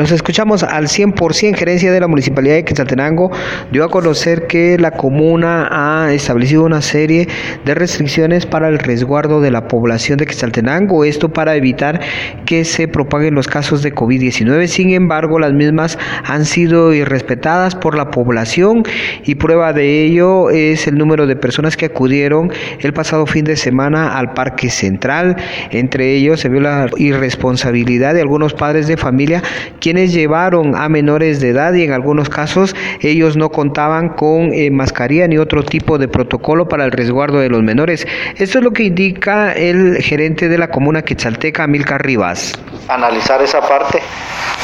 Nos escuchamos al 100%. Gerencia de la Municipalidad de Quetzaltenango dio a conocer que la comuna ha establecido una serie de restricciones para el resguardo de la población de Quetzaltenango. Esto para evitar que se propaguen los casos de COVID-19. Sin embargo, las mismas han sido irrespetadas por la población y prueba de ello es el número de personas que acudieron el pasado fin de semana al Parque Central. Entre ellos se vio la irresponsabilidad de algunos padres de familia quienes llevaron a menores de edad y en algunos casos ellos no contaban con eh, mascarilla ni otro tipo de protocolo para el resguardo de los menores. Esto es lo que indica el gerente de la comuna Quetzalteca, Milcar Rivas. Analizar esa parte,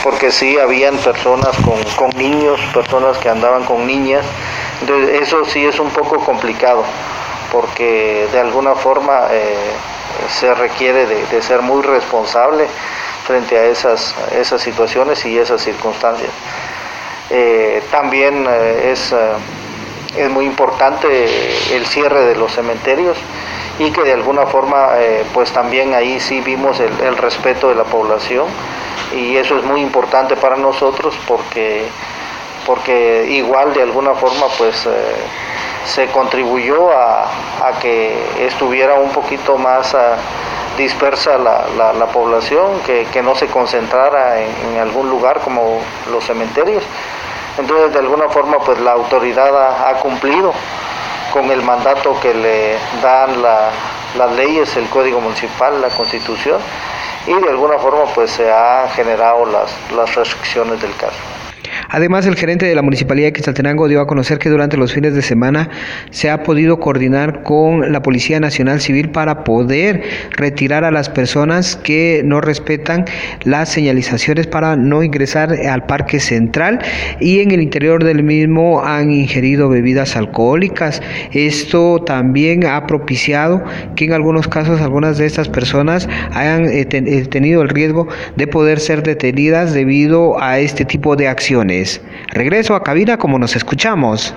porque sí habían personas con, niños, personas que andaban con niñas, entonces eso sí es un poco complicado, porque de alguna forma eh, se requiere de ser muy responsable frente a esas, esas situaciones y esas circunstancias. Eh, también eh, es, eh, es, muy importante el cierre de los cementerios y que de alguna forma pues también ahí sí vimos el, respeto de la población y eso es muy importante para nosotros porque, porque igual de alguna forma pues se contribuyó a, a, que estuviera un poquito más dispersa la, la, población, que, que, no se concentrara en, algún lugar como los cementerios. Entonces, de alguna forma, pues la autoridad ha, cumplido con el mandato que le dan las leyes, el Código Municipal, la Constitución, y de alguna forma, pues se han generado las, las restricciones del caso. Además, el gerente de la Municipalidad de Quetzaltenango dio a conocer que durante los fines de semana se ha podido coordinar con la Policía Nacional Civil para poder retirar a las personas que no respetan las señalizaciones para no ingresar al Parque Central y en el interior del mismo han ingerido bebidas alcohólicas. Esto también ha propiciado que en algunos casos algunas de estas personas hayan eh, eh, tenido el riesgo de poder ser detenidas debido a este tipo de acciones. Regreso a cabina como nos escuchamos.